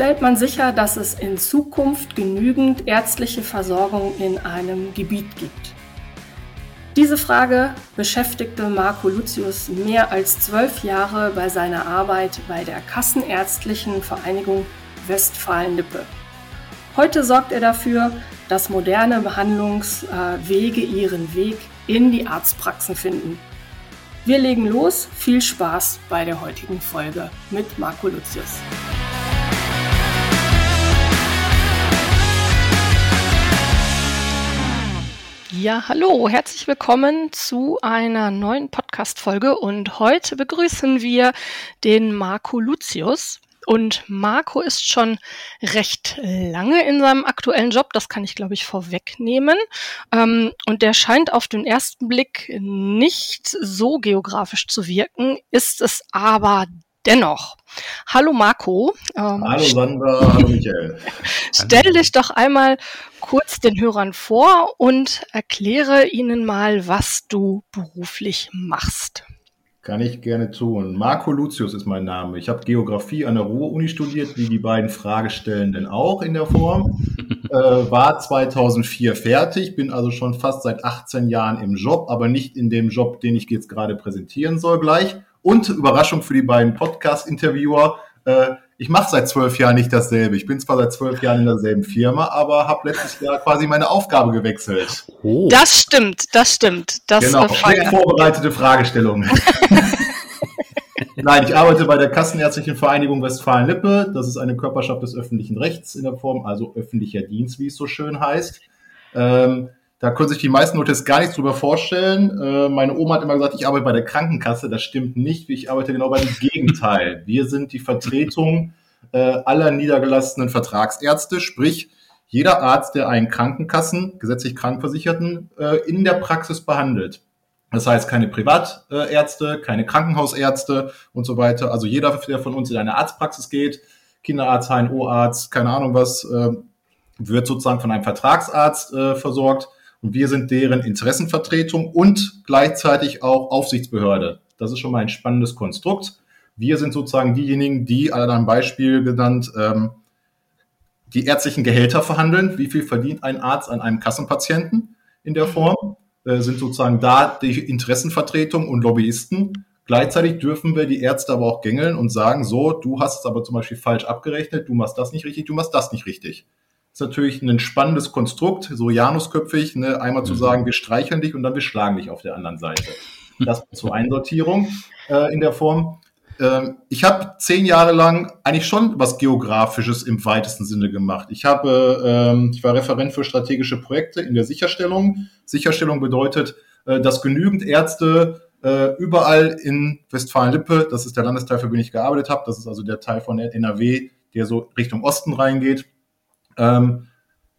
Stellt man sicher, dass es in Zukunft genügend ärztliche Versorgung in einem Gebiet gibt? Diese Frage beschäftigte Marco Lucius mehr als zwölf Jahre bei seiner Arbeit bei der Kassenärztlichen Vereinigung Westfalen-Lippe. Heute sorgt er dafür, dass moderne Behandlungswege ihren Weg in die Arztpraxen finden. Wir legen los. Viel Spaß bei der heutigen Folge mit Marco Lucius. Ja, hallo, herzlich willkommen zu einer neuen Podcast-Folge und heute begrüßen wir den Marco Lucius. Und Marco ist schon recht lange in seinem aktuellen Job, das kann ich, glaube ich, vorwegnehmen. Ähm, und der scheint auf den ersten Blick nicht so geografisch zu wirken, ist es aber dennoch. Hallo Marco. Ähm, hallo Sandra, hallo Michael. Stell dich doch einmal kurz den Hörern vor und erkläre ihnen mal, was du beruflich machst. Kann ich gerne tun. Marco Lucius ist mein Name. Ich habe Geografie an der Ruhr-Uni studiert, wie die beiden Fragestellenden auch in der Form. äh, war 2004 fertig, bin also schon fast seit 18 Jahren im Job, aber nicht in dem Job, den ich jetzt gerade präsentieren soll gleich. Und Überraschung für die beiden Podcast-Interviewer, äh, ich mache seit zwölf Jahren nicht dasselbe. Ich bin zwar seit zwölf Jahren in derselben Firma, aber habe letztes Jahr quasi meine Aufgabe gewechselt. Oh. Das stimmt, das stimmt. Das genau, vorbereitete Fragestellung. Nein, ich arbeite bei der Kassenärztlichen Vereinigung Westfalen-Lippe. Das ist eine Körperschaft des öffentlichen Rechts in der Form, also öffentlicher Dienst, wie es so schön heißt. Ähm, da können sich die meisten Leute jetzt gar nichts drüber vorstellen. Äh, meine Oma hat immer gesagt, ich arbeite bei der Krankenkasse. Das stimmt nicht. Ich arbeite genau beim Gegenteil. Wir sind die Vertretung äh, aller niedergelassenen Vertragsärzte, sprich jeder Arzt, der einen Krankenkassen, gesetzlich Krankenversicherten, äh, in der Praxis behandelt. Das heißt, keine Privatärzte, keine Krankenhausärzte und so weiter. Also jeder, der von uns in eine Arztpraxis geht, Kinderarzt, HNO-Arzt, keine Ahnung was, äh, wird sozusagen von einem Vertragsarzt äh, versorgt und wir sind deren Interessenvertretung und gleichzeitig auch Aufsichtsbehörde. Das ist schon mal ein spannendes Konstrukt. Wir sind sozusagen diejenigen, die, an einem Beispiel genannt, ähm, die ärztlichen Gehälter verhandeln. Wie viel verdient ein Arzt an einem Kassenpatienten in der Form? Äh, sind sozusagen da die Interessenvertretung und Lobbyisten. Gleichzeitig dürfen wir die Ärzte aber auch gängeln und sagen, so, du hast es aber zum Beispiel falsch abgerechnet, du machst das nicht richtig, du machst das nicht richtig ist natürlich ein spannendes Konstrukt, so Janusköpfig, ne, einmal zu mhm. sagen, wir streicheln dich und dann wir schlagen dich auf der anderen Seite. Das zur Einsortierung äh, in der Form. Ähm, ich habe zehn Jahre lang eigentlich schon was Geografisches im weitesten Sinne gemacht. Ich habe, ähm, ich war Referent für strategische Projekte in der Sicherstellung. Sicherstellung bedeutet, äh, dass genügend Ärzte äh, überall in Westfalen-Lippe, das ist der Landesteil, für den ich gearbeitet habe, das ist also der Teil von NRW, der so Richtung Osten reingeht, ähm,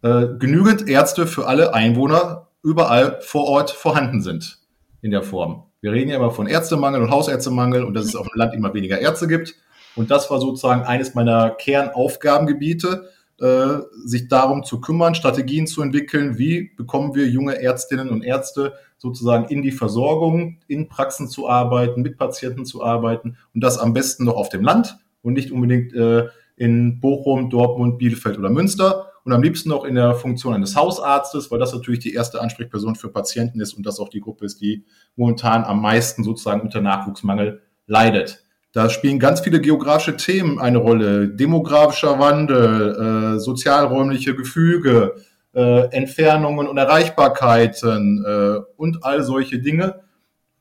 äh, genügend Ärzte für alle Einwohner überall vor Ort vorhanden sind in der Form. Wir reden ja immer von Ärztemangel und Hausärztemangel und dass es auf dem Land immer weniger Ärzte gibt. Und das war sozusagen eines meiner Kernaufgabengebiete, äh, sich darum zu kümmern, Strategien zu entwickeln, wie bekommen wir junge Ärztinnen und Ärzte sozusagen in die Versorgung, in Praxen zu arbeiten, mit Patienten zu arbeiten und das am besten noch auf dem Land und nicht unbedingt äh, in Bochum, Dortmund, Bielefeld oder Münster und am liebsten noch in der Funktion eines Hausarztes, weil das natürlich die erste Ansprechperson für Patienten ist und das auch die Gruppe ist, die momentan am meisten sozusagen unter Nachwuchsmangel leidet. Da spielen ganz viele geografische Themen eine Rolle. Demografischer Wandel, äh, sozialräumliche Gefüge, äh, Entfernungen und Erreichbarkeiten äh, und all solche Dinge.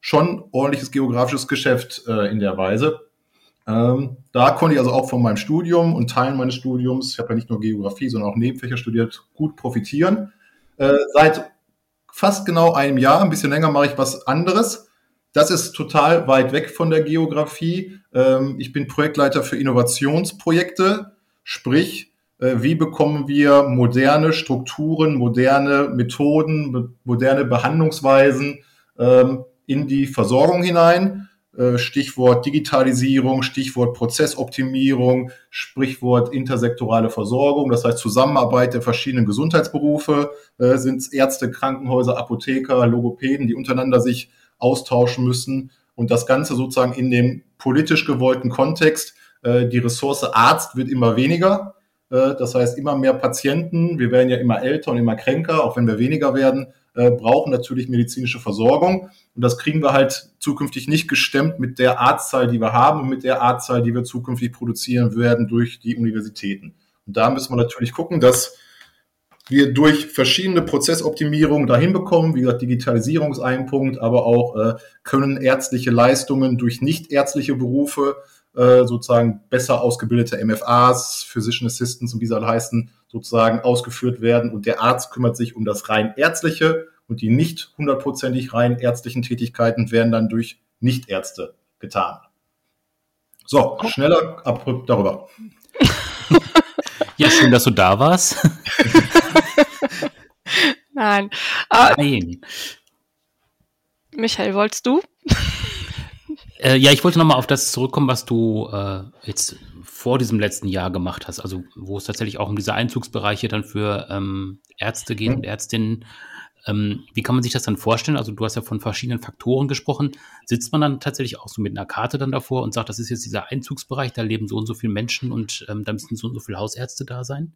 Schon ordentliches geografisches Geschäft äh, in der Weise. Ähm, da konnte ich also auch von meinem Studium und Teilen meines Studiums, ich habe ja nicht nur Geografie, sondern auch Nebenfächer studiert, gut profitieren. Äh, seit fast genau einem Jahr, ein bisschen länger, mache ich was anderes. Das ist total weit weg von der Geografie. Ähm, ich bin Projektleiter für Innovationsprojekte, sprich, äh, wie bekommen wir moderne Strukturen, moderne Methoden, moderne Behandlungsweisen ähm, in die Versorgung hinein Stichwort Digitalisierung, Stichwort Prozessoptimierung, Sprichwort intersektorale Versorgung, das heißt Zusammenarbeit der verschiedenen Gesundheitsberufe, äh, sind es Ärzte, Krankenhäuser, Apotheker, Logopäden, die untereinander sich austauschen müssen und das Ganze sozusagen in dem politisch gewollten Kontext, Äh, die Ressource Arzt wird immer weniger. Äh, das heißt, immer mehr Patienten, wir werden ja immer älter und immer kränker, auch wenn wir weniger werden, äh, brauchen natürlich medizinische Versorgung. Und das kriegen wir halt zukünftig nicht gestemmt mit der Arztzahl, die wir haben und mit der Arztzahl, die wir zukünftig produzieren werden durch die Universitäten. Und da müssen wir natürlich gucken, dass wir durch verschiedene Prozessoptimierungen dahin bekommen. Wie gesagt, Digitalisierung ist ein Punkt, aber auch äh, können ärztliche Leistungen durch nichtärztliche Berufe äh, sozusagen besser ausgebildete MFAs, Physician Assistants und wie sie alle heißen, sozusagen ausgeführt werden. Und der Arzt kümmert sich um das rein ärztliche und die nicht hundertprozentig rein ärztlichen Tätigkeiten werden dann durch Nichtärzte getan. So, schneller abrupt darüber. Ja, schön, dass du da warst. Nein. Uh, Nein. Michael, wolltest du? Äh, ja, ich wollte nochmal auf das zurückkommen, was du äh, jetzt vor diesem letzten Jahr gemacht hast, also wo es tatsächlich auch um diese Einzugsbereiche dann für ähm, Ärzte geht und Ärztinnen. Ähm, wie kann man sich das dann vorstellen? Also du hast ja von verschiedenen Faktoren gesprochen. Sitzt man dann tatsächlich auch so mit einer Karte dann davor und sagt, das ist jetzt dieser Einzugsbereich, da leben so und so viele Menschen und ähm, da müssen so und so viele Hausärzte da sein?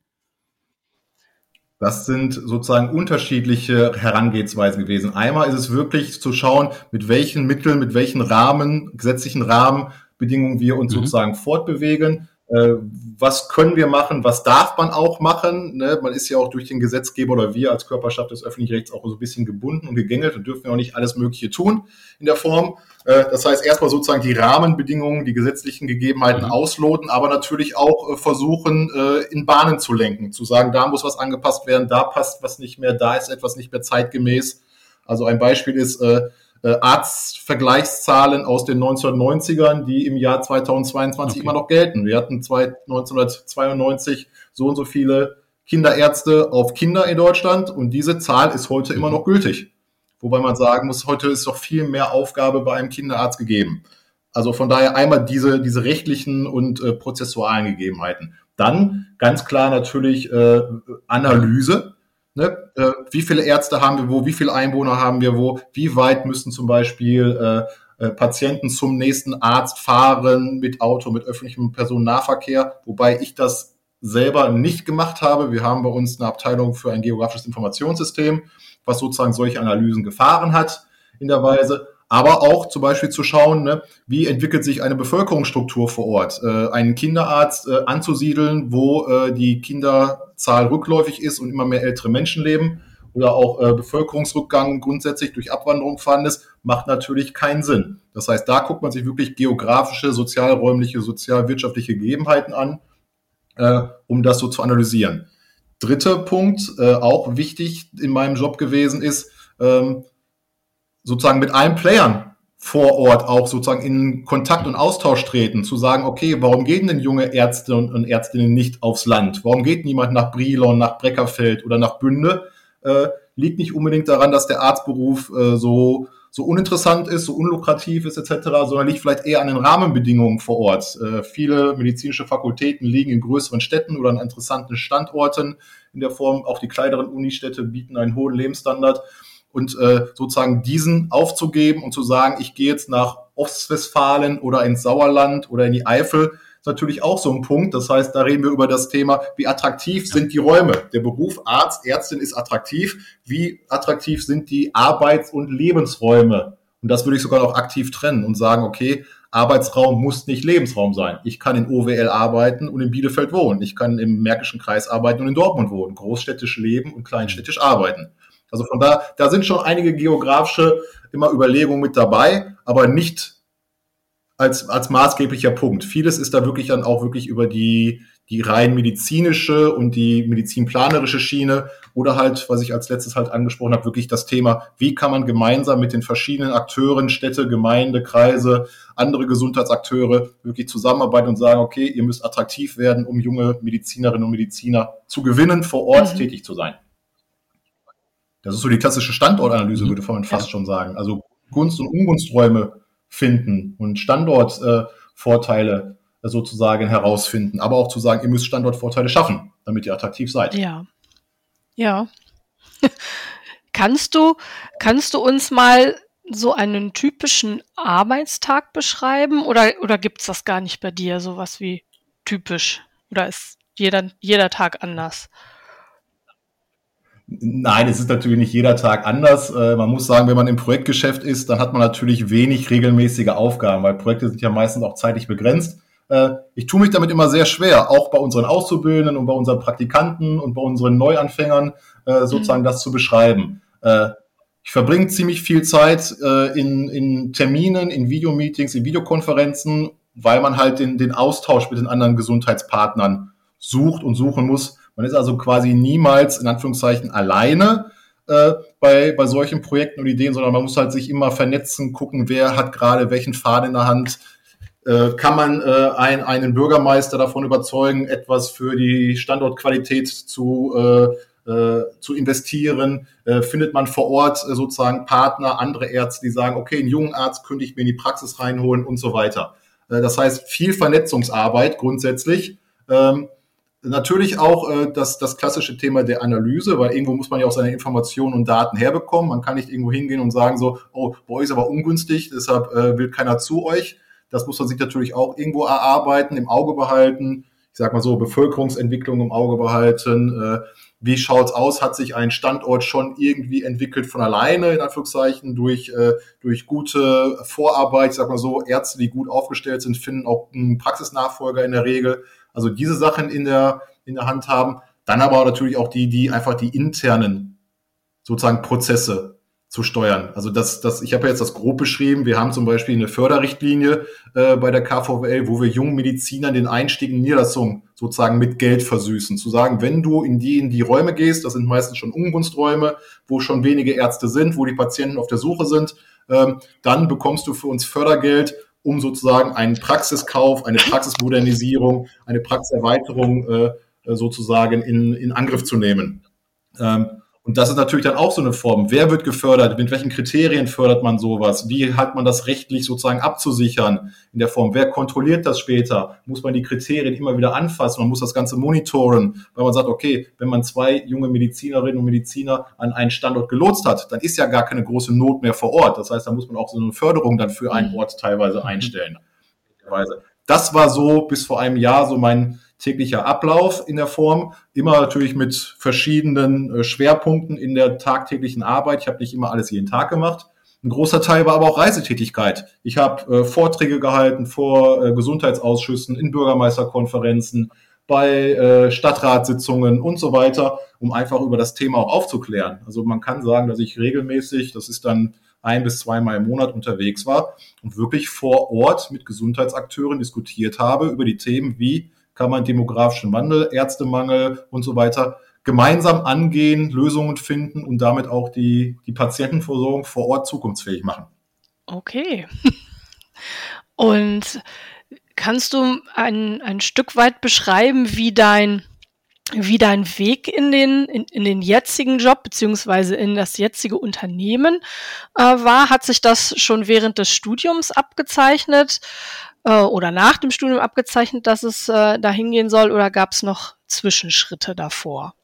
Das sind sozusagen unterschiedliche Herangehensweisen gewesen. Einmal ist es wirklich zu schauen, mit welchen Mitteln, mit welchen Rahmen, gesetzlichen Rahmenbedingungen wir uns mhm. sozusagen fortbewegen. Äh, was können wir machen, was darf man auch machen. Ne? Man ist ja auch durch den Gesetzgeber oder wir als Körperschaft des öffentlichen Rechts auch so ein bisschen gebunden und gegängelt und dürfen ja auch nicht alles Mögliche tun in der Form. Äh, das heißt, erstmal sozusagen die Rahmenbedingungen, die gesetzlichen Gegebenheiten mhm. ausloten, aber natürlich auch äh, versuchen, in Bahnen zu lenken, zu sagen, da muss was angepasst werden, da passt was nicht mehr, da ist etwas nicht mehr zeitgemäß. Also ein Beispiel ist, äh, Arztvergleichszahlen aus den 1990ern, die im Jahr 2022 okay. immer noch gelten. Wir hatten 1992 so und so viele Kinderärzte auf Kinder in Deutschland und diese Zahl ist heute mhm. immer noch gültig. Wobei man sagen muss, heute ist doch viel mehr Aufgabe bei einem Kinderarzt gegeben. Also von daher einmal diese, diese rechtlichen und äh, prozessualen Gegebenheiten. Dann ganz klar natürlich äh, Analyse. Ne? Äh, wie viele Ärzte haben wir wo, wie viele Einwohner haben wir wo, wie weit müssen zum Beispiel äh, äh, Patienten zum nächsten Arzt fahren mit Auto, mit öffentlichem Personennahverkehr, wobei ich das selber nicht gemacht habe. Wir haben bei uns eine Abteilung für ein geografisches Informationssystem, was sozusagen solche Analysen gefahren hat in der Weise aber auch zum Beispiel zu schauen, ne, wie entwickelt sich eine Bevölkerungsstruktur vor Ort, äh, einen Kinderarzt äh, anzusiedeln, wo äh, die Kinderzahl rückläufig ist und immer mehr ältere Menschen leben oder auch äh, Bevölkerungsrückgang grundsätzlich durch Abwanderung vorhanden ist, macht natürlich keinen Sinn. Das heißt, da guckt man sich wirklich geografische, sozialräumliche, sozialwirtschaftliche Gegebenheiten an, äh, um das so zu analysieren. Dritter Punkt, äh, auch wichtig in meinem Job gewesen ist, ähm, sozusagen mit allen Playern vor Ort auch sozusagen in Kontakt und Austausch treten, zu sagen, okay, warum gehen denn junge Ärzte und, Ärztinnen nicht aufs Land? Warum geht niemand nach Brilon, nach Breckerfeld oder nach Bünde? Äh, liegt nicht unbedingt daran, dass der Arztberuf äh, so, so uninteressant ist, so unlukrativ ist etc., sondern liegt vielleicht eher an den Rahmenbedingungen vor Ort. Äh, viele medizinische Fakultäten liegen in größeren Städten oder an interessanten Standorten in der Form. Auch die kleineren Unistädte bieten einen hohen Lebensstandard und äh, sozusagen diesen aufzugeben und zu sagen, ich gehe jetzt nach Ostwestfalen oder ins Sauerland oder in die Eifel, ist natürlich auch so ein Punkt. Das heißt, da reden wir über das Thema, wie attraktiv sind die Räume. Der Beruf Arzt, Ärztin ist attraktiv. Wie attraktiv sind die Arbeits- und Lebensräume? Und das würde ich sogar noch aktiv trennen und sagen, okay, Arbeitsraum muss nicht Lebensraum sein. Ich kann in OWL arbeiten und in Bielefeld wohnen. Ich kann im Märkischen Kreis arbeiten und in Dortmund wohnen. Großstädtisch leben und kleinstädtisch arbeiten. Also von da, da sind schon einige geografische immer Überlegungen mit dabei, aber nicht als, als maßgeblicher Punkt. Vieles ist da wirklich dann auch wirklich über die, die rein medizinische und die medizinplanerische Schiene oder halt, was ich als letztes halt angesprochen habe, wirklich das Thema, wie kann man gemeinsam mit den verschiedenen Akteuren, Städte, Gemeinde, Kreise, andere Gesundheitsakteure wirklich zusammenarbeiten und sagen, okay, ihr müsst attraktiv werden, um junge Medizinerinnen und Mediziner zu gewinnen, vor Ort mhm. tätig zu sein. Das ist so die klassische Standortanalyse, mhm. würde man fast ja. schon sagen. Also Gunst- und Ungunsträume finden und Standortvorteile äh, sozusagen herausfinden, aber auch zu sagen, ihr müsst Standortvorteile schaffen, damit ihr attraktiv seid. Ja. Ja. kannst du, kannst du uns mal so einen typischen Arbeitstag beschreiben oder, oder gibt es das gar nicht bei dir, sowas wie typisch? Oder ist jeder, jeder Tag anders? Nein, es ist natürlich nicht jeder Tag anders. Äh, man muss sagen, wenn man im Projektgeschäft ist, dann hat man natürlich wenig regelmäßige Aufgaben, weil Projekte sind ja meistens auch zeitlich begrenzt. Äh, ich tue mich damit immer sehr schwer, auch bei unseren Auszubildenden und bei unseren Praktikanten und bei unseren Neuanfängern äh, sozusagen mhm. das zu beschreiben. Ich verbringe ziemlich viel Zeit in, in Terminen, in Videomeetings, in Videokonferenzen, weil man halt den, den Austausch mit den anderen Gesundheitspartnern sucht und suchen muss man ist also quasi niemals in Anführungszeichen alleine äh, bei, bei solchen Projekten und Ideen, sondern man muss halt sich immer vernetzen, gucken, wer hat gerade welchen Faden in der Hand. Äh, kann man äh, ein, einen Bürgermeister davon überzeugen, etwas für die Standortqualität zu, äh, äh, zu investieren? Äh, findet man vor Ort äh, sozusagen Partner, andere Ärzte, die sagen, okay, einen jungen Arzt könnte ich mir in die Praxis reinholen und so weiter. Das heißt, viel Vernetzungsarbeit grundsätzlich. Ähm, Natürlich auch äh, das, das klassische Thema der Analyse, weil irgendwo muss man ja auch seine Informationen und Daten herbekommen. Man kann nicht irgendwo hingehen und sagen so, oh, bei euch ist aber ungünstig, deshalb äh, will keiner zu euch. Das muss man sich natürlich auch irgendwo erarbeiten, im Auge behalten. Ich sag mal so, Bevölkerungsentwicklung im Auge behalten. Äh, wie schaut's aus? Hat sich ein Standort schon irgendwie entwickelt von alleine, in Anführungszeichen, durch, äh, durch gute Vorarbeit? Ich sag mal so, Ärzte, die gut aufgestellt sind, finden auch einen Praxisnachfolger in der Regel. Also diese Sachen in der, in der Hand haben. Dann aber natürlich auch die, die einfach die internen sozusagen Prozesse zu steuern. Also das, das, ich habe ja jetzt das grob beschrieben. Wir haben zum Beispiel eine Förderrichtlinie äh, bei der KVWL, wo wir jungen Medizinern den Einstieg in Niederlassung sozusagen mit Geld versüßen. Zu sagen, wenn du in die, in die Räume gehst, das sind meistens schon Ungunsträume, wo schon wenige Ärzte sind, wo die Patienten auf der Suche sind, ähm, dann bekommst du für uns Fördergeld, um sozusagen einen Praxiskauf, eine Praxismodernisierung, eine Praxiserweiterung äh, sozusagen in, in Angriff zu nehmen. Ähm, und das ist natürlich dann auch so eine Form. Wer wird gefördert? Mit welchen Kriterien fördert man sowas? Wie hat man das rechtlich sozusagen abzusichern in der Form? Wer kontrolliert das später? Muss man die Kriterien immer wieder anfassen? Man muss das Ganze monitoren, weil man sagt, okay, wenn man zwei junge Medizinerinnen und Mediziner an einen Standort gelotst hat, dann ist ja gar keine große Not mehr vor Ort. Das heißt, da muss man auch so eine Förderung dann für einen mhm. Ort teilweise mhm. einstellen. Das war so bis vor einem Jahr so mein täglicher Ablauf in der Form, immer natürlich mit verschiedenen äh, Schwerpunkten in der tagtäglichen Arbeit. Ich habe nicht immer alles jeden Tag gemacht. Ein großer Teil war aber auch Reisetätigkeit. Ich habe äh, Vorträge gehalten vor äh, Gesundheitsausschüssen, in Bürgermeisterkonferenzen, bei äh, Stadtratssitzungen und so weiter, um einfach über das Thema auch aufzuklären. Also man kann sagen, dass ich regelmäßig, das ist dann ein bis zweimal im Monat unterwegs war und wirklich vor Ort mit Gesundheitsakteuren diskutiert habe über die Themen wie kann man demografischen Wandel, Ärztemangel und so weiter gemeinsam angehen, Lösungen finden und damit auch die, die Patientenversorgung vor Ort zukunftsfähig machen. Okay. Und kannst du ein, ein Stück weit beschreiben, wie dein, wie dein Weg in den, in, in den jetzigen Job beziehungsweise in das jetzige Unternehmen äh, war? Hat sich das schon während des Studiums abgezeichnet? Äh, oder nach dem Studium abgezeichnet, dass es äh, dahin gehen soll oder gab es noch Zwischenschritte davor?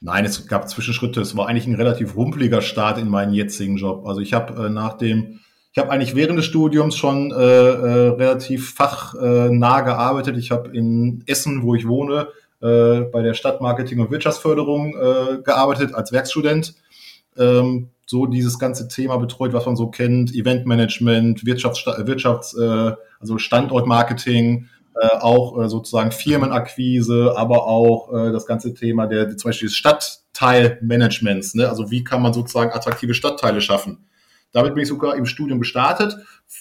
Nein, es gab Zwischenschritte. Es war eigentlich ein relativ rumpeliger Start in meinen jetzigen Job. Also ich habe äh, nach dem, ich habe eigentlich während des Studiums schon äh, äh, relativ fachnah gearbeitet. Ich habe in Essen, wo ich wohne, äh, bei der Stadtmarketing und Wirtschaftsförderung äh, gearbeitet als Werkstudent. Ähm, so dieses ganze Thema betreut, was man so kennt, Eventmanagement, Wirtschafts, Wirtschafts äh, also Standortmarketing, äh, auch äh, sozusagen Firmenakquise, aber auch äh, das ganze Thema der zum Beispiel des Stadtteilmanagements. Ne? Also wie kann man sozusagen attraktive Stadtteile schaffen? Damit bin ich sogar im Studium gestartet.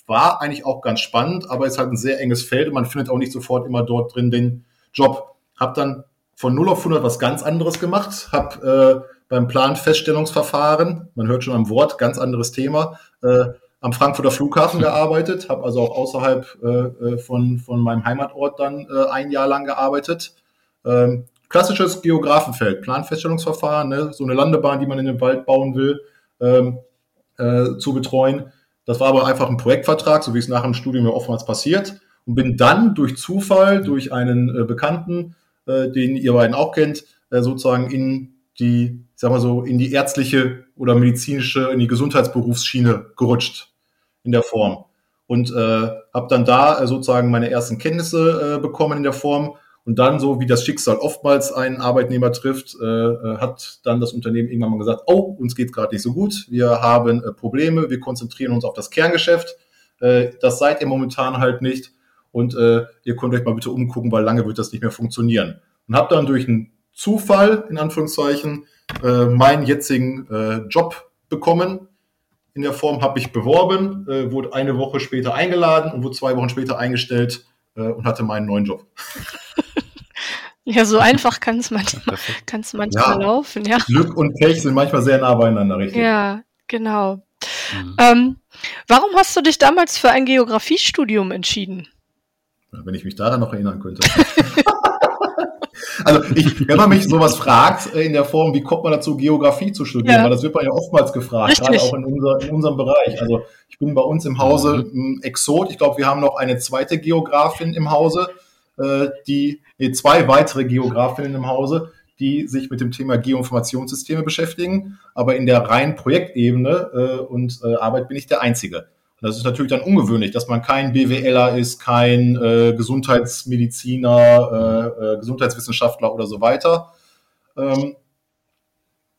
War eigentlich auch ganz spannend, aber ist halt ein sehr enges Feld und man findet auch nicht sofort immer dort drin den Job. Hab dann von 0 auf 100 was ganz anderes gemacht, hab äh, beim Planfeststellungsverfahren, man hört schon am Wort, ganz anderes Thema, äh, am Frankfurter Flughafen gearbeitet, habe also auch außerhalb äh, äh, von, von meinem Heimatort dann äh, ein Jahr lang gearbeitet. Ähm, klassisches Geografenfeld, Planfeststellungsverfahren, ne, so eine Landebahn, die man in den Wald bauen will, ähm, äh, zu betreuen. Das war aber einfach ein Projektvertrag, so wie es nach dem Studium ja oftmals passiert. Und bin dann durch Zufall, durch einen äh, Bekannten, den ihr beiden auch kennt, sozusagen in die, sag mal so, in die ärztliche oder medizinische, in die Gesundheitsberufsschiene gerutscht in der Form. Und äh, habe dann da äh, sozusagen meine ersten Kenntnisse äh, bekommen in der Form. Und dann, so wie das Schicksal oftmals einen Arbeitnehmer trifft, äh, äh hat dann das Unternehmen irgendwann mal gesagt, oh, uns geht gerade nicht so gut, wir haben äh, Probleme, wir konzentrieren uns auf das Kerngeschäft. Äh, das seid ihr momentan halt nicht. Und äh, ihr könnt euch mal bitte umgucken, weil lange wird das nicht mehr funktionieren. Und habe dann durch einen Zufall, in Anführungszeichen, äh, meinen jetzigen äh, Job bekommen. In der Form habe ich beworben, äh, wurde eine Woche später eingeladen und wurde zwei Wochen später eingestellt äh, und hatte meinen neuen Job. Ja, so einfach kann es manchmal, kann's manchmal ja, laufen, ja. Glück und Pech sind manchmal sehr nah beieinander, richtig? Ja, genau. Mhm. Ähm, warum hast du dich damals für ein Geografiestudium entschieden? Wenn ich mich daran noch erinnern könnte. Also ich, wenn man mich sowas fragt äh, in der Form, wie kommt man dazu, Geografie zu studieren, ja. weil das wird man ja oftmals gefragt, Richtig. gerade auch in, unser, in unserem Bereich. Also ich bin bei uns im Hause mhm. ein Exot. Ich glaube, wir haben noch eine zweite Geografin im Hause, äh, die, nee, zwei weitere Geografinnen im Hause, die sich mit dem Thema Geoinformationssysteme beschäftigen. Aber in der reinen Projektebene äh, und Arbeit bin ich der Einzige. Das ist natürlich dann ungewöhnlich, dass man kein BWLer ist, kein äh, Gesundheitsmediziner, äh, äh, Gesundheitswissenschaftler oder so weiter. Ähm,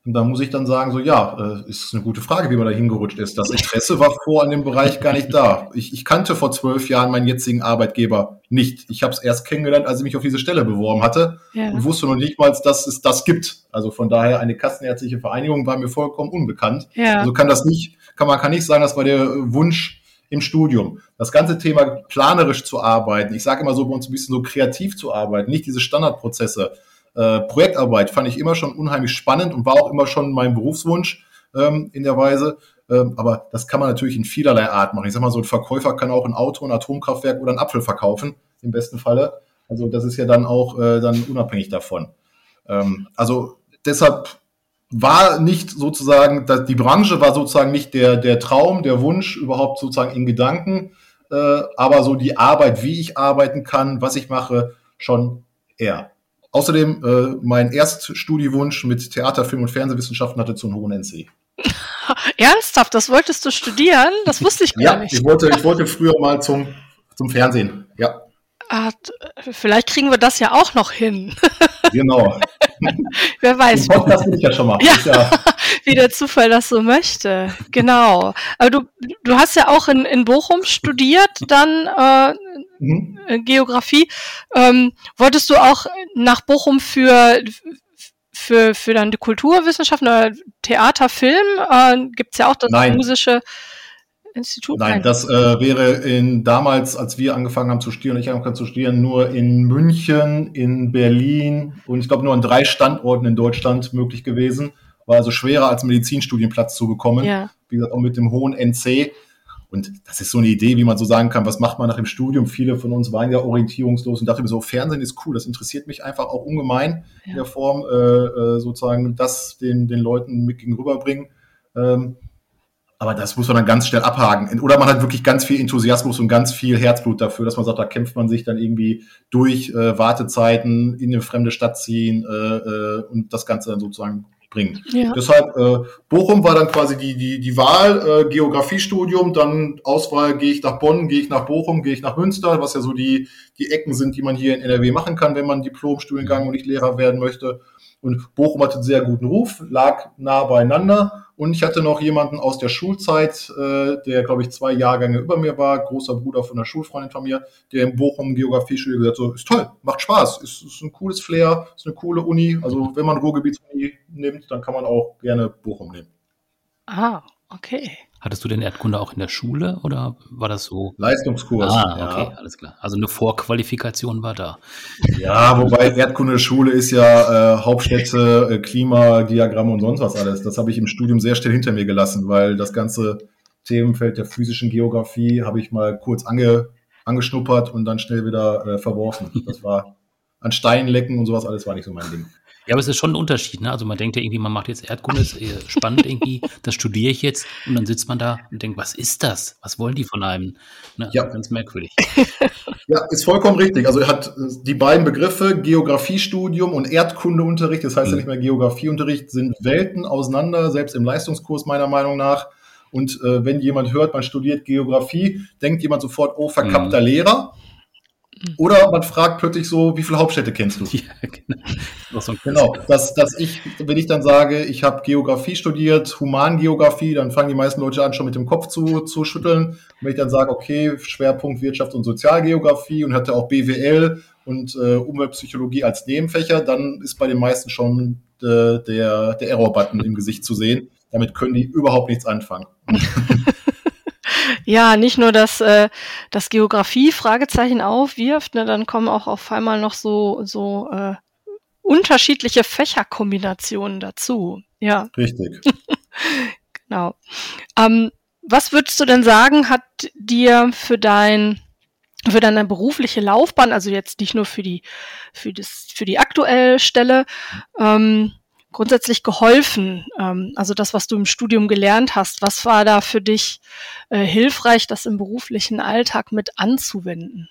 und da muss ich dann sagen, so ja, äh, ist eine gute Frage, wie man da hingerutscht ist. Das Interesse war vor an dem Bereich gar nicht da. Ich, ich kannte vor zwölf Jahren meinen jetzigen Arbeitgeber nicht. Ich habe es erst kennengelernt, als ich mich auf diese Stelle beworben hatte ja. und wusste noch nicht mal, dass es das gibt. Also von daher eine kassenärztliche Vereinigung war mir vollkommen unbekannt. Ja. Also kann das nicht kann man kann nicht sagen, das war der Wunsch im Studium. Das ganze Thema planerisch zu arbeiten, ich sage immer so bei uns ein bisschen so kreativ zu arbeiten, nicht diese Standardprozesse. Äh, Projektarbeit fand ich immer schon unheimlich spannend und war auch immer schon mein Berufswunsch ähm, in der Weise. Ähm, aber das kann man natürlich in vielerlei Art machen. Ich sag mal, so ein Verkäufer kann auch ein Auto, ein Atomkraftwerk oder einen Apfel verkaufen, im besten Falle. Also das ist ja dann auch äh, dann unabhängig davon. Ähm, also deshalb war nicht sozusagen, die Branche war sozusagen nicht der, der Traum, der Wunsch überhaupt sozusagen in Gedanken, äh, aber so die Arbeit, wie ich arbeiten kann, was ich mache, schon eher. Außerdem, äh, mein Erststudiewunsch mit Theater, Film und Fernsehwissenschaften hatte zu einem hohen NC. Ernsthaft, das wolltest du studieren? Das wusste ich gar ja, nicht. Ich wollte, ich wollte früher mal zum, zum Fernsehen, ja. Ah, vielleicht kriegen wir das ja auch noch hin. Genau. Wer weiß. Das bin ich ja schon mal. Ja, ja, wie der Zufall das so möchte. Genau. Aber du, du hast ja auch in, in Bochum studiert, dann äh, mhm. Geografie. Ähm, wolltest du auch nach Bochum für für, für dann die Kulturwissenschaften oder Theater, Film? Äh, Gibt es ja auch das Nein. musische Institut? Nein, Nein. das äh, wäre in damals, als wir angefangen haben zu studieren, ich angefangen zu studieren, nur in München, in Berlin und ich glaube nur an drei Standorten in Deutschland möglich gewesen. War also schwerer als Medizinstudienplatz zu bekommen. Ja. Wie gesagt, auch mit dem hohen NC. Und das ist so eine Idee, wie man so sagen kann, was macht man nach dem Studium? Viele von uns waren ja orientierungslos und dachten mir so, Fernsehen ist cool, das interessiert mich einfach auch ungemein ja. in der Form, äh, äh sozusagen das den, den Leuten mit gegenüberbringen. Ähm, aber das muss man dann ganz schnell abhaken. Oder man hat wirklich ganz viel Enthusiasmus und ganz viel Herzblut dafür, dass man sagt, da kämpft man sich dann irgendwie durch äh, Wartezeiten in eine fremde Stadt ziehen äh, äh, und das Ganze dann sozusagen bringen. Ja. Deshalb, äh, Bochum war dann quasi die, die, die Wahl, äh, Geografiestudium, dann Auswahl, gehe ich nach Bonn, gehe ich nach Bochum, gehe ich nach Münster, was ja so die, die Ecken sind, die man hier in NRW machen kann, wenn man Diplom-Studiengang und nicht Lehrer werden möchte. Und Bochum hatte einen sehr guten Ruf, lag nah beieinander. Und ich hatte noch jemanden aus der Schulzeit, äh, der, glaube ich, zwei Jahrgänge über mir war, großer Bruder von einer Schulfreundin von mir, der in Bochum Geografie-Schule gesagt so, ist toll, macht Spaß, ist, ist ein cooles Flair, ist eine coole Uni. Also wenn man Ruhrgebietsuni nimmt, dann kann man auch gerne Bochum nehmen. Ah, okay. Hattest du denn Erdkunde auch in der Schule oder war das so? Leistungskurs. Ah, okay, ja. alles klar. Also eine Vorqualifikation war da. Ja, wobei Erdkunde Schule ist ja äh, Hauptstädte, äh, Klimadiagramme und sonst was alles. Das habe ich im Studium sehr schnell hinter mir gelassen, weil das ganze Themenfeld der physischen Geografie habe ich mal kurz ange, angeschnuppert und dann schnell wieder äh, verworfen. Das war an Steinen lecken und sowas alles war nicht so mein Ding. Ja, aber es ist schon ein Unterschied, ne? Also man denkt ja irgendwie, man macht jetzt Erdkunde, ist spannend irgendwie, das studiere ich jetzt und dann sitzt man da und denkt, was ist das? Was wollen die von einem? Ne? Ja. Ganz merkwürdig. ja, ist vollkommen richtig. Also er hat äh, die beiden Begriffe Geografiestudium und Erdkundeunterricht, das heißt mhm. ja nicht mehr Geografieunterricht, sind Welten auseinander, selbst im Leistungskurs meiner Meinung nach. Und äh, wenn jemand hört, man studiert Geografie, denkt jemand sofort, oh, verkappter mhm. Lehrer. Oder man fragt plötzlich so, wie viele Hauptstädte kennst du? Ja, genau. So genau, dass, dass ich, wenn ich dann sage, ich habe Geografie studiert, Humangeografie, dann fangen die meisten Leute an, schon mit dem Kopf zu, zu schütteln. Und wenn ich dann sage, okay, Schwerpunkt Wirtschaft und Sozialgeografie und hatte auch BWL und äh, Umweltpsychologie als Nebenfächer, dann ist bei den meisten schon äh, der, der Error-Button im Gesicht zu sehen. Damit können die überhaupt nichts anfangen. Ja, nicht nur, dass äh, das Geografie Fragezeichen aufwirft, ne, dann kommen auch auf einmal noch so, so äh, unterschiedliche Fächerkombinationen dazu. Ja. Richtig. genau. Ähm, was würdest du denn sagen, hat dir für dein für deine berufliche Laufbahn, also jetzt nicht nur für die für das für die aktuelle Stelle, ähm, grundsätzlich geholfen? Ähm, also das, was du im Studium gelernt hast, was war da für dich äh, hilfreich, das im beruflichen Alltag mit anzuwenden?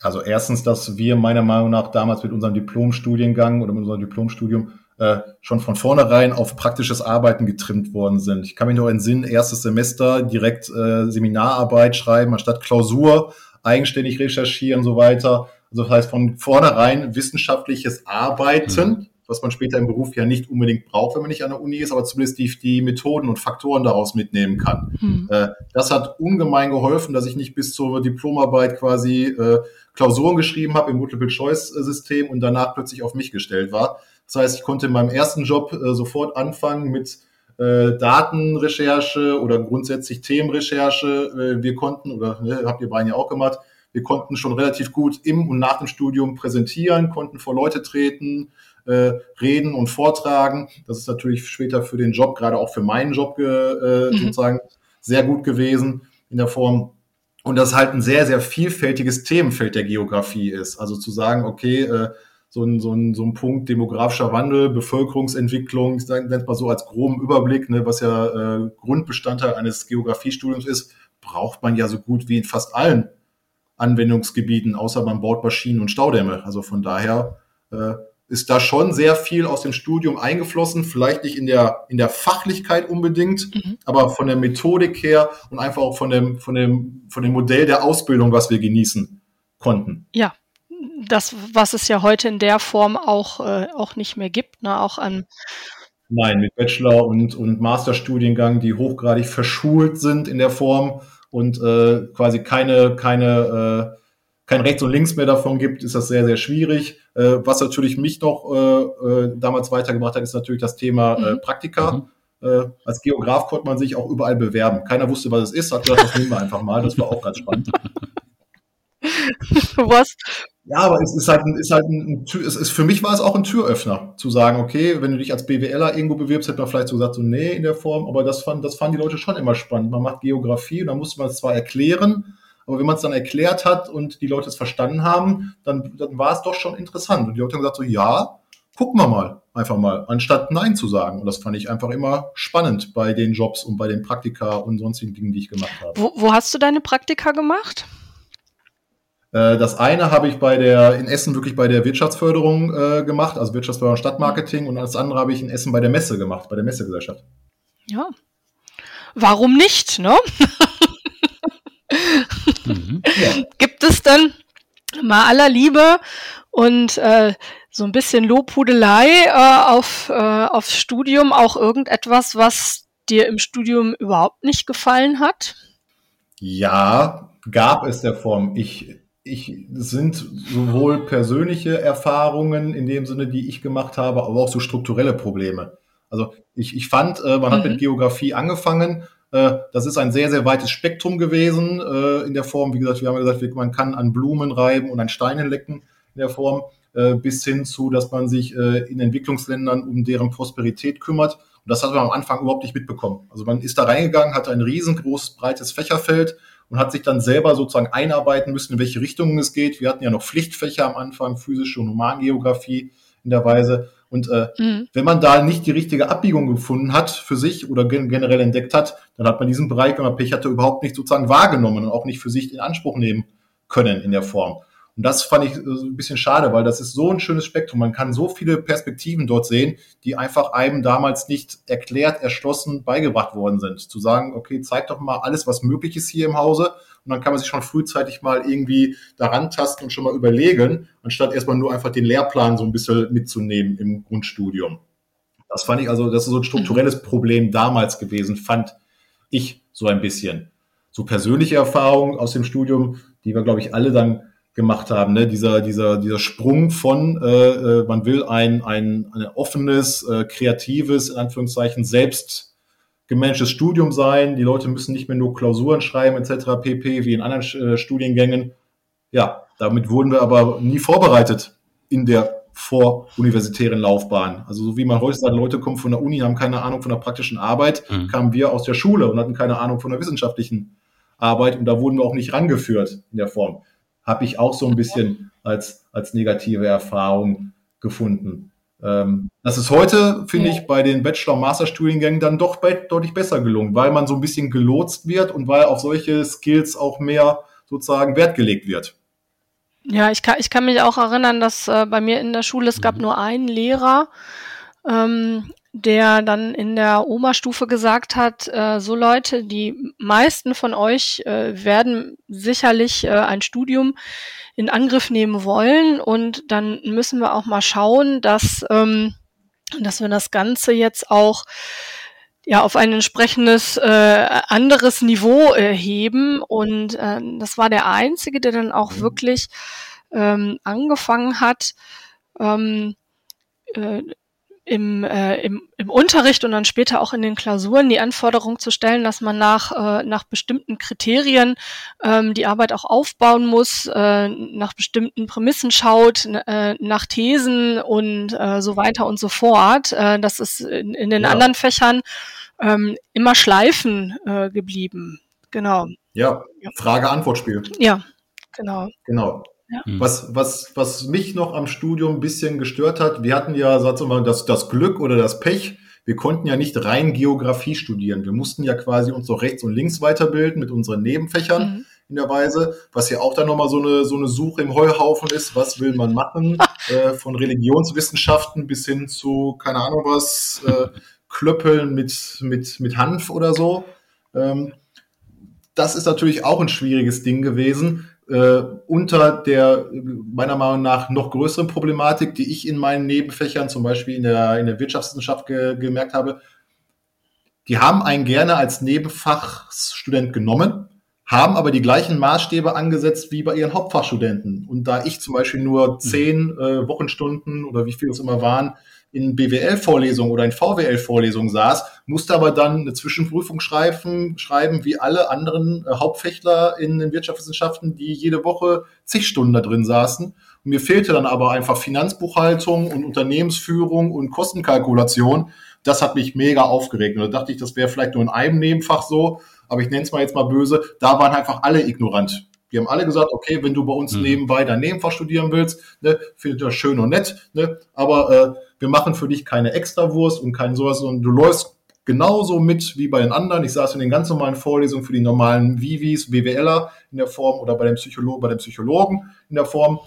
Also erstens, dass wir meiner Meinung nach damals mit unserem Diplomstudiengang oder mit unserem Diplomstudium äh, schon von vornherein auf praktisches Arbeiten getrimmt worden sind. Ich kann mich noch entsinnen, erstes Semester direkt äh, Seminararbeit schreiben, anstatt Klausur, eigenständig recherchieren und so weiter. Also das heißt von vornherein wissenschaftliches Arbeiten. Mhm was man später im Beruf ja nicht unbedingt braucht, wenn man nicht an der Uni ist, aber zumindest die, die Methoden und Faktoren daraus mitnehmen kann. Hm. Äh, das hat ungemein geholfen, dass ich nicht bis zur Diplomarbeit quasi äh, Klausuren geschrieben habe im Multiple-Choice-System und danach plötzlich auf mich gestellt war. Das heißt, ich konnte in meinem ersten Job äh, sofort anfangen mit äh, Datenrecherche oder grundsätzlich Themenrecherche. Äh, wir konnten, oder ne, habt ihr beiden ja auch gemacht, wir konnten schon relativ gut im und nach dem Studium präsentieren, konnten vor Leute treten, äh, reden und vortragen. Das ist natürlich später für den Job, gerade auch für meinen Job äh, mhm. sozusagen sehr gut gewesen in der Form. Und das halt ein sehr, sehr vielfältiges Themenfeld der Geografie ist. Also zu sagen, okay, äh, so ein, so, ein, so ein Punkt demografischer Wandel, Bevölkerungsentwicklung, ich sage mal so als groben Überblick, ne, was ja äh, Grundbestandteil eines Geografiestudiums ist, braucht man ja so gut wie in fast allen Anwendungsgebieten, außer man baut Maschinen und Staudämme. Also von daher äh, ist da schon sehr viel aus dem Studium eingeflossen, vielleicht nicht in der, in der Fachlichkeit unbedingt, mhm. aber von der Methodik her und einfach auch von dem, von dem, von dem Modell der Ausbildung, was wir genießen konnten. Ja, das, was es ja heute in der Form auch, äh, auch nicht mehr gibt, ne, auch an Nein, mit Bachelor- und, und Masterstudiengang, die hochgradig verschult sind in der Form und äh, quasi keine, keine äh, kein Rechts und Links mehr davon gibt, ist das sehr, sehr schwierig. Äh, was natürlich mich noch äh, äh, damals weitergebracht hat, ist natürlich das Thema äh, mhm. Praktika. Mhm. Äh, als Geograf konnte man sich auch überall bewerben. Keiner wusste, was es ist, hat gesagt, das nehmen wir einfach mal. Das war auch ganz spannend. was? Ja, aber es ist halt, ein, ist halt ein, ein es ist, für mich war es auch ein Türöffner, zu sagen, okay, wenn du dich als BWLer irgendwo bewirbst, hätte man vielleicht so gesagt, so, nee, in der Form, aber das fanden, das fanden die Leute schon immer spannend. Man macht Geografie und dann musste man es zwar erklären, aber wenn man es dann erklärt hat und die Leute es verstanden haben, dann, dann war es doch schon interessant. Und die Leute haben gesagt so, ja, gucken wir mal, einfach mal, anstatt Nein zu sagen. Und das fand ich einfach immer spannend bei den Jobs und bei den Praktika und sonstigen Dingen, die ich gemacht habe. Wo, wo hast du deine Praktika gemacht? Äh, das eine habe ich bei der, in Essen wirklich bei der Wirtschaftsförderung äh, gemacht, also Wirtschaftsförderung Stadtmarketing, und das andere habe ich in Essen bei der Messe gemacht, bei der Messegesellschaft. Ja. Warum nicht, ne? Mhm. Ja. Gibt es denn mal aller Liebe und äh, so ein bisschen Lobhudelei äh, auf, äh, aufs Studium auch irgendetwas, was dir im Studium überhaupt nicht gefallen hat? Ja, gab es der Form. Ich, ich sind sowohl persönliche Erfahrungen in dem Sinne, die ich gemacht habe, aber auch so strukturelle Probleme. Also ich, ich fand, äh, man mhm. hat mit Geografie angefangen das ist ein sehr, sehr weites Spektrum gewesen äh, in der Form. Wie gesagt, wir haben gesagt, man kann an Blumen reiben und an Steinen lecken in der Form. äh, bis hin zu, dass man sich äh, in Entwicklungsländern um deren Prosperität kümmert. Und das hat man am Anfang überhaupt nicht mitbekommen. Also man ist da reingegangen, hatte ein riesengroßes, breites Fächerfeld und hat sich dann selber sozusagen einarbeiten müssen, in welche Richtungen es geht. Wir hatten ja noch Pflichtfächer am Anfang, physische und Humangeografie in der Weise. Und äh, mhm. wenn man da nicht die richtige Abbiegung gefunden hat für sich oder gen generell entdeckt hat, dann hat man diesen Bereich, wenn man Pech hatte, überhaupt nicht sozusagen wahrgenommen und auch nicht für sich in Anspruch nehmen können in der Form. Und das fand ich so ein bisschen schade, weil das ist so ein schönes Spektrum. Man kann so viele Perspektiven dort sehen, die einfach einem damals nicht erklärt, erschlossen, beigebracht worden sind. Zu sagen, okay, zeig doch mal alles, was möglich ist hier im Hause. Und dann kann man sich schon frühzeitig mal irgendwie daran tasten und schon mal überlegen, anstatt erstmal nur einfach den Lehrplan so ein bisschen mitzunehmen im Grundstudium. Das fand ich also, das ist so ein strukturelles Problem damals gewesen, fand ich so ein bisschen. So persönliche Erfahrungen aus dem Studium, die wir, glaube ich, alle dann gemacht haben. Ne? Dieser, dieser, dieser Sprung von, äh, äh, man will ein, ein, ein offenes, äh, kreatives, in Anführungszeichen, selbst gemanagtes Studium sein. Die Leute müssen nicht mehr nur Klausuren schreiben etc. pp. wie in anderen äh, Studiengängen. Ja, damit wurden wir aber nie vorbereitet in der voruniversitären Laufbahn. Also so wie man heute sagt, Leute kommen von der Uni, haben keine Ahnung von der praktischen Arbeit, mhm. kamen wir aus der Schule und hatten keine Ahnung von der wissenschaftlichen Arbeit und da wurden wir auch nicht rangeführt in der Form habe ich auch so ein bisschen als, als negative Erfahrung gefunden. Ähm, das ist heute, finde ich, bei den Bachelor- und Masterstudiengängen dann doch be deutlich besser gelungen, weil man so ein bisschen gelotst wird und weil auf solche Skills auch mehr sozusagen Wert gelegt wird. Ja, ich kann, ich kann mich auch erinnern, dass äh, bei mir in der Schule, es gab mhm. nur einen Lehrer, ähm, der dann in der Oberstufe gesagt hat, äh, so Leute, die meisten von euch äh, werden sicherlich äh, ein Studium in Angriff nehmen wollen. Und dann müssen wir auch mal schauen, dass, ähm, dass wir das Ganze jetzt auch ja auf ein entsprechendes äh, anderes Niveau äh, heben. Und äh, das war der einzige, der dann auch wirklich ähm, angefangen hat, ähm, äh, im, äh, im, im Unterricht und dann später auch in den Klausuren die Anforderung zu stellen, dass man nach, äh, nach bestimmten Kriterien ähm, die Arbeit auch aufbauen muss, äh, nach bestimmten Prämissen schaut, äh, nach Thesen und äh, so weiter und so fort. Äh, das ist in, in den ja. anderen Fächern ähm, immer schleifen äh, geblieben. Genau. Ja, Frage-Antwort-Spiel. Ja, genau. Genau. Ja. Mhm. Was, was, was mich noch am Studium ein bisschen gestört hat, wir hatten ja, sagen wir mal, das, das Glück oder das Pech, wir konnten ja nicht rein Geografie studieren. Wir mussten ja quasi uns noch rechts und links weiterbilden mit unseren Nebenfächern mhm. in der Weise, was ja auch dann nochmal so eine, so eine Suche im Heuhaufen ist. Was will man machen? äh, von Religionswissenschaften bis hin zu, keine Ahnung was, äh, Klöppeln mit, mit, mit Hanf oder so. Ähm, das ist natürlich auch ein schwieriges Ding gewesen äh, unter der meiner Meinung nach noch größeren Problematik, die ich in meinen Nebenfächern, zum Beispiel in der, in der Wirtschaftswissenschaft ge gemerkt habe. Die haben einen gerne als Nebenfachstudent genommen, haben aber die gleichen Maßstäbe angesetzt wie bei ihren Hauptfachstudenten. Und da ich zum Beispiel nur zehn äh, Wochenstunden oder wie viel es immer waren, in BWL-Vorlesungen oder in VWL-Vorlesungen saß, musste aber dann eine Zwischenprüfung schreiben, schreiben wie alle anderen äh, Hauptfächler in den Wirtschaftswissenschaften, die jede Woche zig Stunden da drin saßen. Und mir fehlte dann aber einfach Finanzbuchhaltung und Unternehmensführung und Kostenkalkulation. Das hat mich mega aufgeregt. Und da dachte ich, das wäre vielleicht nur in einem Nebenfach so, aber ich nenne es mal jetzt mal böse, da waren einfach alle ignorant. Die haben alle gesagt, okay, wenn du bei uns mhm. nebenbei dein Nebenfach studieren willst, ne, findet das schön und nett, ne, aber äh, wir machen für dich keine Extrawurst und kein sowas, sondern du läufst genauso mit wie bei den anderen. Ich saß in den ganz normalen Vorlesungen für die normalen Vivis, BWLer in der Form oder bei dem Psychologen, bei dem Psychologen in der Form.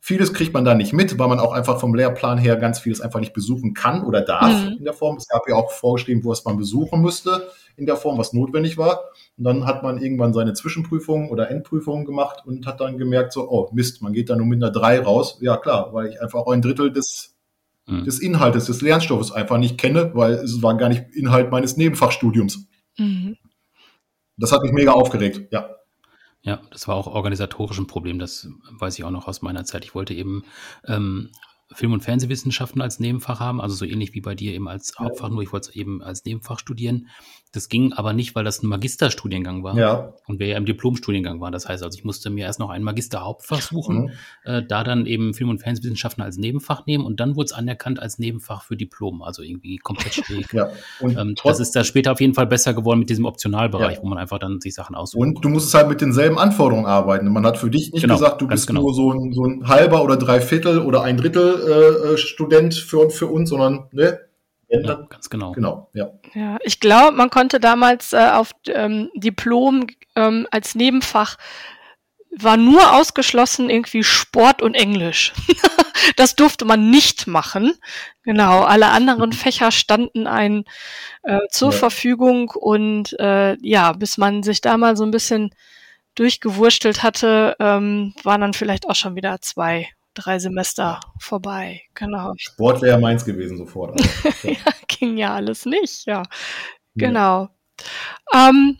Vieles kriegt man da nicht mit, weil man auch einfach vom Lehrplan her ganz vieles einfach nicht besuchen kann oder darf mhm. in der Form. Es gab ja auch vorgeschrieben, wo es man besuchen müsste in der Form, was notwendig war. Und dann hat man irgendwann seine Zwischenprüfungen oder Endprüfungen gemacht und hat dann gemerkt, so, oh Mist, man geht da nur mit einer 3 raus. Ja klar, weil ich einfach ein Drittel des mhm. des Inhaltes, des Lernstoffes einfach nicht kenne, weil es war gar nicht Inhalt meines Nebenfachstudiums. Mhm. Das hat mich mega aufgeregt, ja. Ja, das war auch organisatorisch ein Problem, das weiß ich auch noch aus meiner Zeit. Ich wollte eben ähm, Film- und Fernsehwissenschaften als Nebenfach haben, also so ähnlich wie bei dir eben als Hauptfach, nur ich wollte es eben als Nebenfach studieren. Das ging aber nicht, weil das ein Magisterstudiengang war Ja. und wir ja im Diplomstudiengang waren. Das heißt also, ich musste mir erst noch ein Magisterhauptfach suchen, Mhm. äh, da dann eben Film- und Fernsehwissenschaften als Nebenfach nehmen und dann wurde es anerkannt als Nebenfach für Diplom, also irgendwie komplett schräg. Ja. Und, ähm, das ist da später auf jeden Fall besser geworden mit diesem Optionalbereich, Ja. wo man einfach dann sich Sachen aussucht. und du musst es halt mit denselben Anforderungen arbeiten. Man hat für dich nicht Genau, gesagt, du bist genau. nur so ein, so ein halber oder Dreiviertel oder ein Drittel äh, äh, Student für, für uns, sondern ne? Ja, ganz genau. Genau, ja. Ja, ich glaube, man konnte damals äh, auf ähm, Diplom ähm, als Nebenfach war nur ausgeschlossen irgendwie Sport und Englisch. das durfte man nicht machen. Genau, alle anderen Fächer standen ein äh, zur Ja. Verfügung und äh, ja, bis man sich da mal so ein bisschen durchgewurstelt hatte, ähm, waren dann vielleicht auch schon wieder zwei, drei Semester vorbei. Genau. Sport wäre meins gewesen sofort. Aber, ja. ging ja alles nicht, ja. Genau. Ähm,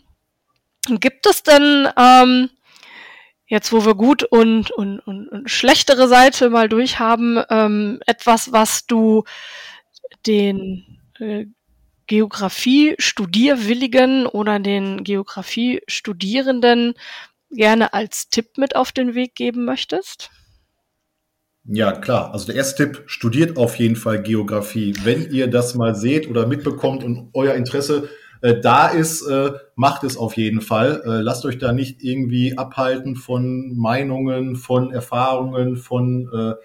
gibt es denn ähm, jetzt, wo wir gut und, und, und, und schlechtere Seite mal durchhaben, ähm, etwas, was du den äh, Geografie-Studierwilligen oder den Geografie-Studierenden gerne als Tipp mit auf den Weg geben möchtest? Ja, klar. Also der erste Tipp, studiert auf jeden Fall Geografie. Wenn ihr das mal seht oder mitbekommt und euer Interesse äh, da ist, äh, macht es auf jeden Fall. Äh, lasst euch da nicht irgendwie abhalten von Meinungen, von Erfahrungen, von äh,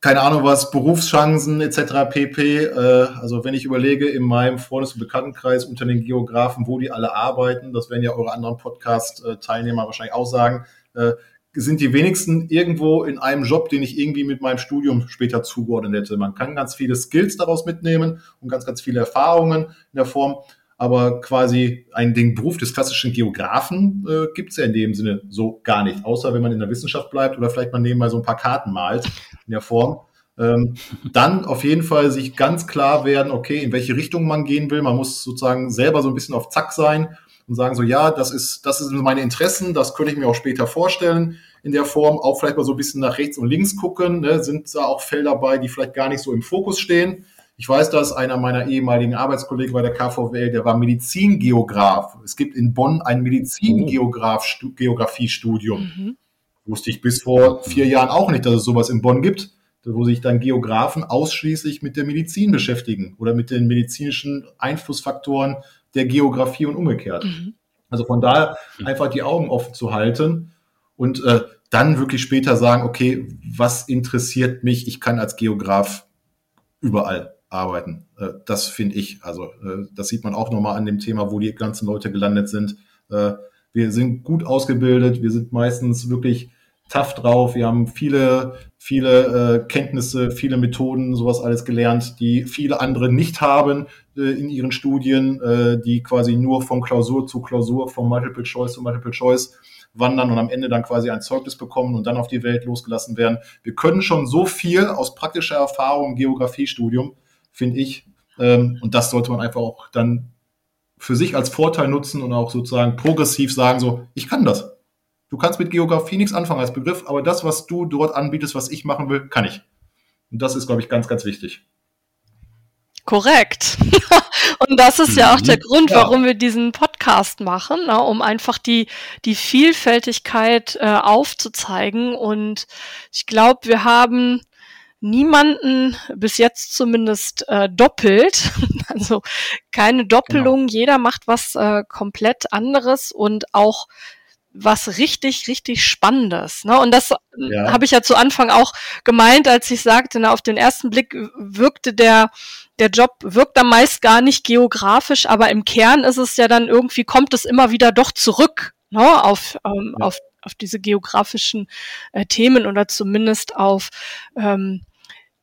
keine Ahnung was, Berufschancen etc. pp. Äh, also wenn ich überlege in meinem Freundes- und Bekanntenkreis unter den Geografen, wo die alle arbeiten, das werden ja eure anderen Podcast-Teilnehmer wahrscheinlich auch sagen, äh, sind die wenigsten irgendwo in einem Job, den ich irgendwie mit meinem Studium später zugeordnet hätte. Man kann ganz viele Skills daraus mitnehmen und ganz, ganz viele Erfahrungen in der Form. Aber quasi ein den Beruf des klassischen Geografen äh, gibt es ja in dem Sinne so gar nicht, außer wenn man in der Wissenschaft bleibt oder vielleicht man nebenbei so ein paar Karten malt in der Form. Ähm, dann auf jeden Fall sich ganz klar werden, okay, in welche Richtung man gehen will. Man muss sozusagen selber so ein bisschen auf Zack sein und sagen so, ja, das ist, das sind meine Interessen, das könnte ich mir auch später vorstellen in der Form. Auch vielleicht mal so ein bisschen nach rechts und links gucken. Ne? Sind da auch Felder dabei, die vielleicht gar nicht so im Fokus stehen? Ich weiß, dass einer meiner ehemaligen Arbeitskollegen bei der KVWL, der war Medizingeograf. Es gibt in Bonn ein Medizingeografie-Studium. Mhm. Wusste ich bis vor vier Jahren auch nicht, dass es sowas in Bonn gibt, wo sich dann Geografen ausschließlich mit der Medizin beschäftigen oder mit den medizinischen Einflussfaktoren der Geografie und umgekehrt. Mhm. Also von daher einfach die Augen offen zu halten und äh, dann wirklich später sagen, okay, was interessiert mich? Ich kann als Geograf überall arbeiten. Äh, das finde ich. Also äh, das sieht man auch nochmal an dem Thema, wo die ganzen Leute gelandet sind. Äh, wir sind gut ausgebildet, wir sind meistens wirklich tough drauf, wir haben viele, viele äh, Kenntnisse, viele Methoden, sowas alles gelernt, die viele andere nicht haben äh, in ihren Studien, äh, die quasi nur von Klausur zu Klausur, von Multiple Choice zu Multiple Choice wandern und am Ende dann quasi ein Zeugnis bekommen und dann auf die Welt losgelassen werden. Wir können schon so viel aus praktischer Erfahrung Geografiestudium, finde ich. Ähm, und das sollte man einfach auch dann für sich als Vorteil nutzen und auch sozusagen progressiv sagen, so, ich kann das. Du kannst mit Geografie nichts anfangen als Begriff, aber das, was du dort anbietest, was ich machen will, kann ich. Und das ist, glaube ich, ganz, ganz wichtig. Korrekt. Und das ist ja auch der Grund, Ja. warum wir diesen Podcast machen, ne, um einfach die, die Vielfältigkeit äh, aufzuzeigen. Und ich glaube, wir haben niemanden bis jetzt zumindest äh, doppelt. Also keine Doppelung. Jeder macht was äh, komplett anderes und auch was richtig, richtig Spannendes. Ne? Und das Ja. habe ich ja zu Anfang auch gemeint, als ich sagte, na, auf den ersten Blick wirkte der, der Job wirkt dann meist gar nicht geografisch, aber im Kern ist es ja dann irgendwie, kommt es immer wieder doch zurück ne, auf, ähm, Ja. auf, auf diese geografischen äh, Themen oder zumindest auf ähm,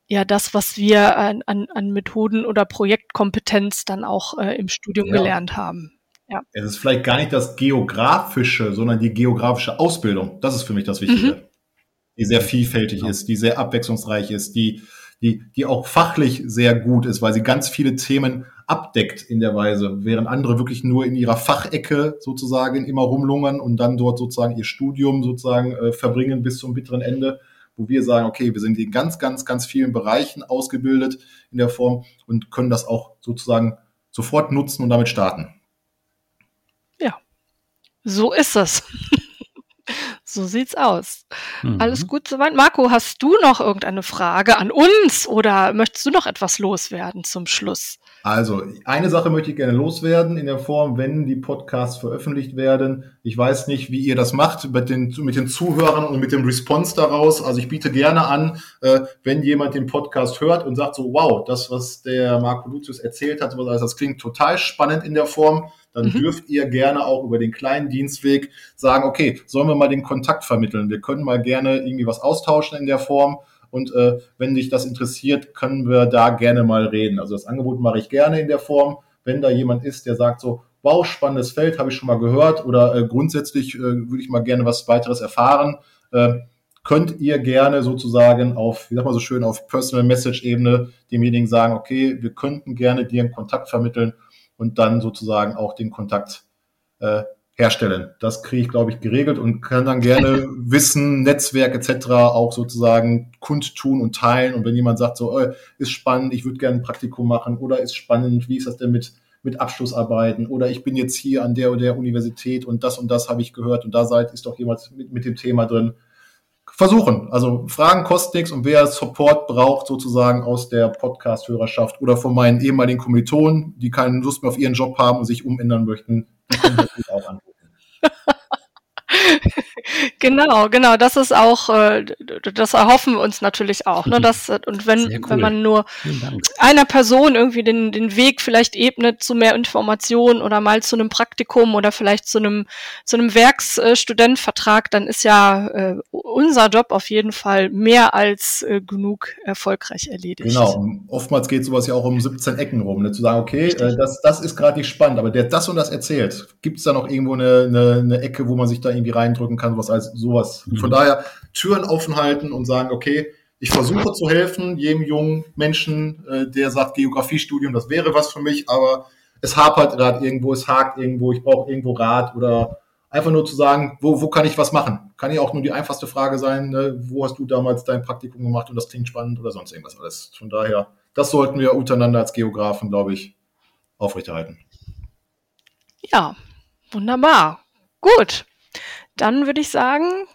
ja das, was wir an, an, an Methoden oder Projektkompetenz dann auch äh, im Studium Ja. gelernt haben. Es ist vielleicht gar nicht das Geografische, sondern die geografische Ausbildung. Das ist für mich das Wichtige. Die sehr vielfältig Genau. ist, die sehr abwechslungsreich ist, die, die, die auch fachlich sehr gut ist, weil sie ganz viele Themen abdeckt in der Weise, während andere wirklich nur in ihrer Fachecke sozusagen immer rumlungern und dann dort sozusagen ihr Studium sozusagen äh, verbringen bis zum bitteren Ende, wo wir sagen, okay, wir sind in ganz, ganz, ganz vielen Bereichen ausgebildet in der Form und können das auch sozusagen sofort nutzen und damit starten. So ist es. So sieht's aus. Mhm. Alles gut soweit. Marco, hast du noch irgendeine Frage an uns oder möchtest du noch etwas loswerden zum Schluss? Also, eine Sache möchte ich gerne loswerden in der Form, wenn die Podcasts veröffentlicht werden. Ich weiß nicht, wie ihr das macht mit den, mit den Zuhörern und mit dem Response daraus. Also ich biete gerne an, äh, wenn jemand den Podcast hört und sagt so, wow, das, was der Marco Lucius erzählt hat, das klingt total spannend in der Form, dann mhm. dürft ihr gerne auch über den kleinen Dienstweg sagen, okay, sollen wir mal den Kontakt vermitteln? Wir können mal gerne irgendwie was austauschen in der Form und äh, wenn dich das interessiert, können wir da gerne mal reden. Also das Angebot mache ich gerne in der Form. Wenn da jemand ist, der sagt so, wow, spannendes Feld, habe ich schon mal gehört oder äh, grundsätzlich äh, würde ich mal gerne was weiteres erfahren, äh, könnt ihr gerne sozusagen auf, wie sagt man so schön, auf Personal Message Ebene demjenigen sagen, okay, wir könnten gerne dir einen Kontakt vermitteln und dann sozusagen auch den Kontakt äh, herstellen. Das kriege ich, glaube ich, geregelt und kann dann gerne Wissen, Netzwerk etc. auch sozusagen kundtun und teilen. Und wenn jemand sagt, so, oh, ist spannend, ich würde gerne ein Praktikum machen oder ist spannend, wie ist das denn mit, mit Abschlussarbeiten oder ich bin jetzt hier an der oder der Universität und das und das habe ich gehört und da seid, ist doch jemand mit, mit dem Thema drin. Versuchen. Also Fragen kosten nichts und wer Support braucht sozusagen aus der Podcast-Hörerschaft oder von meinen ehemaligen Kommilitonen, die keine Lust mehr auf ihren Job haben und sich umändern möchten, auch anrufen. genau, genau, das ist auch, äh, das erhoffen wir uns natürlich auch. Ne? Das, und wenn, cool. wenn man nur einer Person irgendwie den, den Weg vielleicht ebnet zu mehr Informationen oder mal zu einem Praktikum oder vielleicht zu einem, zu einem Werkstudentvertrag, dann ist ja äh, unser Job auf jeden Fall mehr als äh, genug erfolgreich erledigt. Genau, oftmals geht sowas ja auch um 17 Ecken rum, ne? zu sagen, okay, äh, das, das ist gerade nicht spannend, aber der das und das erzählt, gibt es da noch irgendwo eine, eine, eine Ecke, wo man sich da irgendwie reindrücken kann, was als sowas. Mhm. Von daher Türen offen halten und sagen, okay, ich versuche zu helfen, jedem jungen Menschen, äh, der sagt, Geografiestudium, das wäre was für mich, aber es hapert gerade irgendwo, es hakt irgendwo, ich brauche irgendwo Rat oder einfach nur zu sagen, wo, wo kann ich was machen? Kann ja auch nur die einfachste Frage sein, ne? wo hast du damals dein Praktikum gemacht und das klingt spannend oder sonst irgendwas alles. Von daher, das sollten wir untereinander als Geografen, glaube ich, aufrechterhalten. Ja, wunderbar. Gut. Dann würde ich sagen,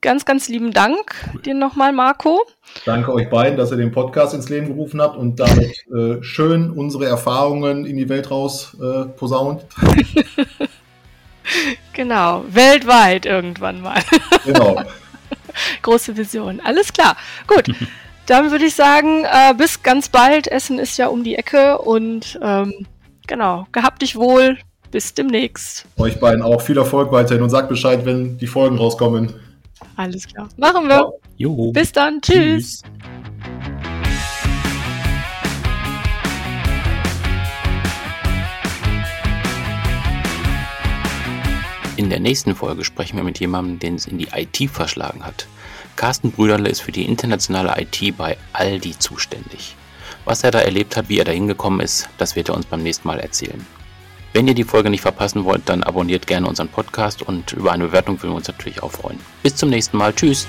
ganz, ganz lieben Dank dir nochmal, Marco. Danke euch beiden, dass ihr den Podcast ins Leben gerufen habt und damit äh, schön unsere Erfahrungen in die Welt raus äh, posaunt. genau, weltweit irgendwann mal. Genau. Große Vision. Alles klar. Gut. Dann würde ich sagen, äh, bis ganz bald. Essen ist ja um die Ecke und ähm, genau, gehabt dich wohl. Bis demnächst. Euch beiden auch viel Erfolg weiterhin und sagt Bescheid, wenn die Folgen rauskommen. Alles klar. Machen wir. Ja. Bis dann. Tschüss. Tschüss. In der nächsten Folge sprechen wir mit jemandem, den es in die IT verschlagen hat. Carsten Brüderle ist für die internationale IT bei Aldi zuständig. Was er da erlebt hat, wie er da hingekommen ist, das wird er uns beim nächsten Mal erzählen. Wenn ihr die Folge nicht verpassen wollt, dann abonniert gerne unseren Podcast und über eine Bewertung würden wir uns natürlich auch freuen. Bis zum nächsten Mal. Tschüss.